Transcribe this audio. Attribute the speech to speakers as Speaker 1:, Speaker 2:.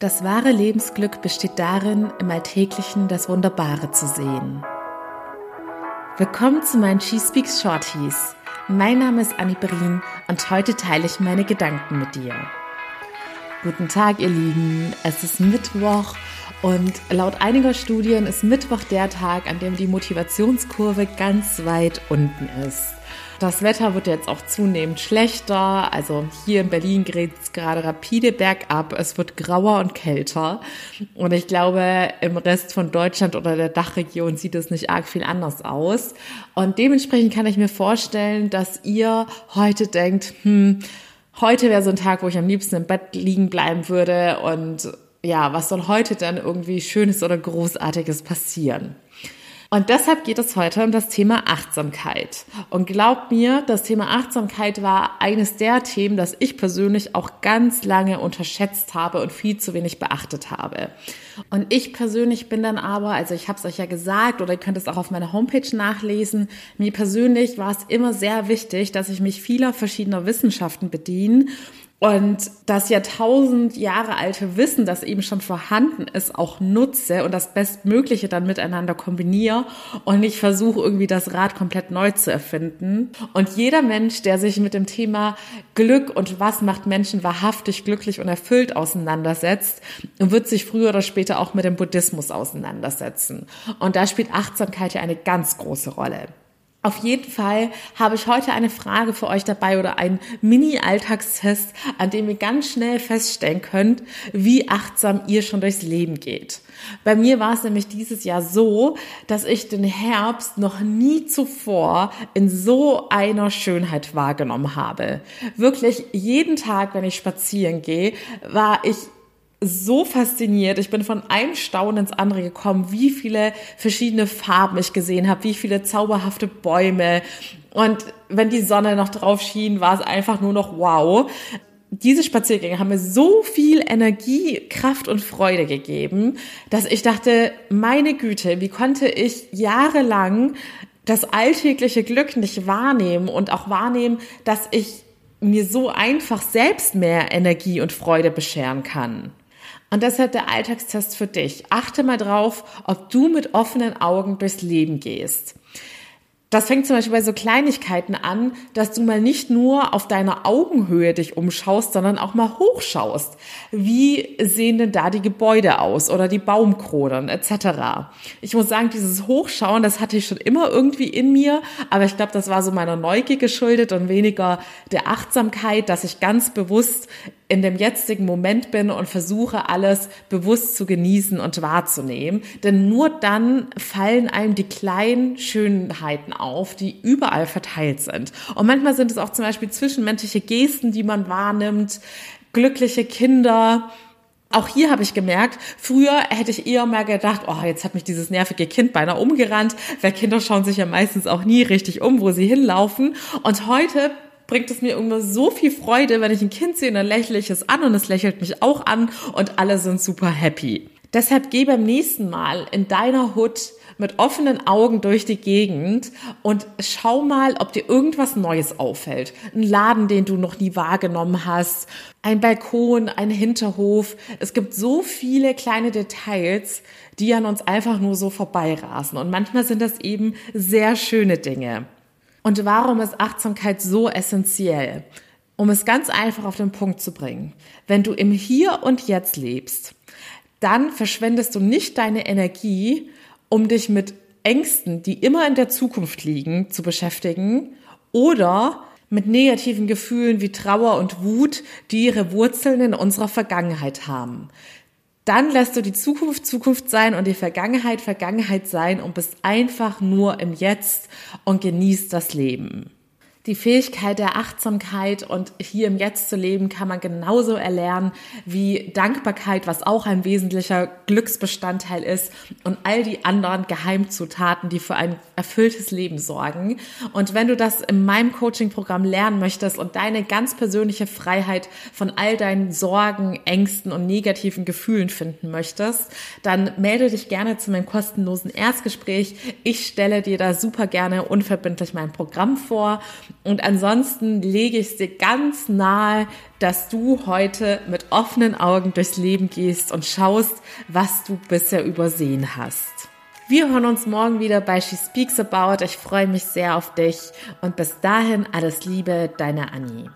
Speaker 1: Das wahre Lebensglück besteht darin, im Alltäglichen das Wunderbare zu sehen. Willkommen zu meinen She Speaks Shorties. Mein Name ist Annie Brien und heute teile ich meine Gedanken mit dir. Guten Tag, ihr Lieben. Es ist Mittwoch und laut einiger Studien ist Mittwoch der Tag, an dem die Motivationskurve ganz weit unten ist. Das Wetter wird jetzt auch zunehmend schlechter. Also hier in Berlin geht es gerade rapide bergab. Es wird grauer und kälter. Und ich glaube, im Rest von Deutschland oder der Dachregion sieht es nicht arg viel anders aus. Und dementsprechend kann ich mir vorstellen, dass ihr heute denkt, hm, heute wäre so ein Tag, wo ich am liebsten im Bett liegen bleiben würde und ja, was soll heute dann irgendwie Schönes oder Großartiges passieren? Und deshalb geht es heute um das Thema Achtsamkeit. Und glaubt mir, das Thema Achtsamkeit war eines der Themen, das ich persönlich auch ganz lange unterschätzt habe und viel zu wenig beachtet habe. Und ich persönlich bin dann aber, also ich habe es euch ja gesagt oder ihr könnt es auch auf meiner Homepage nachlesen, mir persönlich war es immer sehr wichtig, dass ich mich vieler verschiedener Wissenschaften bediene und das Jahrtausend Jahre alte Wissen, das eben schon vorhanden ist, auch nutze und das Bestmögliche dann miteinander kombiniere und nicht versuche irgendwie das Rad komplett neu zu erfinden. Und jeder Mensch, der sich mit dem Thema Glück und was macht Menschen wahrhaftig glücklich und erfüllt auseinandersetzt, wird sich früher oder später auch mit dem Buddhismus auseinandersetzen. Und da spielt Achtsamkeit ja eine ganz große Rolle. Auf jeden Fall habe ich heute eine Frage für euch dabei oder einen Mini-Alltagstest, an dem ihr ganz schnell feststellen könnt, wie achtsam ihr schon durchs Leben geht. Bei mir war es nämlich dieses Jahr so, dass ich den Herbst noch nie zuvor in so einer Schönheit wahrgenommen habe. Wirklich jeden Tag, wenn ich spazieren gehe, war ich so fasziniert. Ich bin von einem Staunen ins andere gekommen, wie viele verschiedene Farben ich gesehen habe, wie viele zauberhafte Bäume. Und wenn die Sonne noch drauf schien, war es einfach nur noch wow. Diese Spaziergänge haben mir so viel Energie, Kraft und Freude gegeben, dass ich dachte, meine Güte, wie konnte ich jahrelang das alltägliche Glück nicht wahrnehmen und auch wahrnehmen, dass ich mir so einfach selbst mehr Energie und Freude bescheren kann. Und deshalb der Alltagstest für dich. Achte mal drauf, ob du mit offenen Augen durchs Leben gehst. Das fängt zum Beispiel bei so Kleinigkeiten an, dass du mal nicht nur auf deiner Augenhöhe dich umschaust, sondern auch mal hochschaust. Wie sehen denn da die Gebäude aus oder die Baumkronen etc. Ich muss sagen, dieses Hochschauen, das hatte ich schon immer irgendwie in mir, aber ich glaube, das war so meiner Neugier geschuldet und weniger der Achtsamkeit, dass ich ganz bewusst in dem jetzigen Moment bin und versuche alles bewusst zu genießen und wahrzunehmen. Denn nur dann fallen einem die kleinen Schönheiten auf, die überall verteilt sind. Und manchmal sind es auch zum Beispiel zwischenmenschliche Gesten, die man wahrnimmt, glückliche Kinder, auch hier habe ich gemerkt, früher hätte ich eher mal gedacht, oh, jetzt hat mich dieses nervige Kind beinahe umgerannt, weil Kinder schauen sich ja meistens auch nie richtig um, wo sie hinlaufen. Und heute bringt es mir immer so viel Freude, wenn ich ein Kind sehe, dann lächle ich es an und es lächelt mich auch an und alle sind super happy. Deshalb geh beim nächsten Mal in deiner Hut mit offenen Augen durch die Gegend und schau mal, ob dir irgendwas Neues auffällt. Ein Laden, den du noch nie wahrgenommen hast, ein Balkon, ein Hinterhof. Es gibt so viele kleine Details, die an uns einfach nur so vorbeirasen. Und manchmal sind das eben sehr schöne Dinge. Und warum ist Achtsamkeit so essentiell? Um es ganz einfach auf den Punkt zu bringen. Wenn du im Hier und Jetzt lebst, dann verschwendest du nicht deine Energie, um dich mit Ängsten, die immer in der Zukunft liegen, zu beschäftigen oder mit negativen Gefühlen wie Trauer und Wut, die ihre Wurzeln in unserer Vergangenheit haben. Dann lässt du die Zukunft Zukunft sein und die Vergangenheit Vergangenheit sein und bist einfach nur im Jetzt und genießt das Leben die Fähigkeit der Achtsamkeit und hier im Jetzt zu leben kann man genauso erlernen wie Dankbarkeit, was auch ein wesentlicher Glücksbestandteil ist und all die anderen Geheimzutaten, die für ein erfülltes Leben sorgen. Und wenn du das in meinem Coaching-Programm lernen möchtest und deine ganz persönliche Freiheit von all deinen Sorgen, Ängsten und negativen Gefühlen finden möchtest, dann melde dich gerne zu meinem kostenlosen Erstgespräch. Ich stelle dir da super gerne unverbindlich mein Programm vor Und ansonsten lege ich es dir ganz nahe, dass du heute mit offenen Augen durchs Leben gehst und schaust, was du bisher übersehen hast. Wir hören uns morgen wieder bei She Speaks About. Ich freue mich sehr auf dich und bis dahin alles Liebe, deine Annie.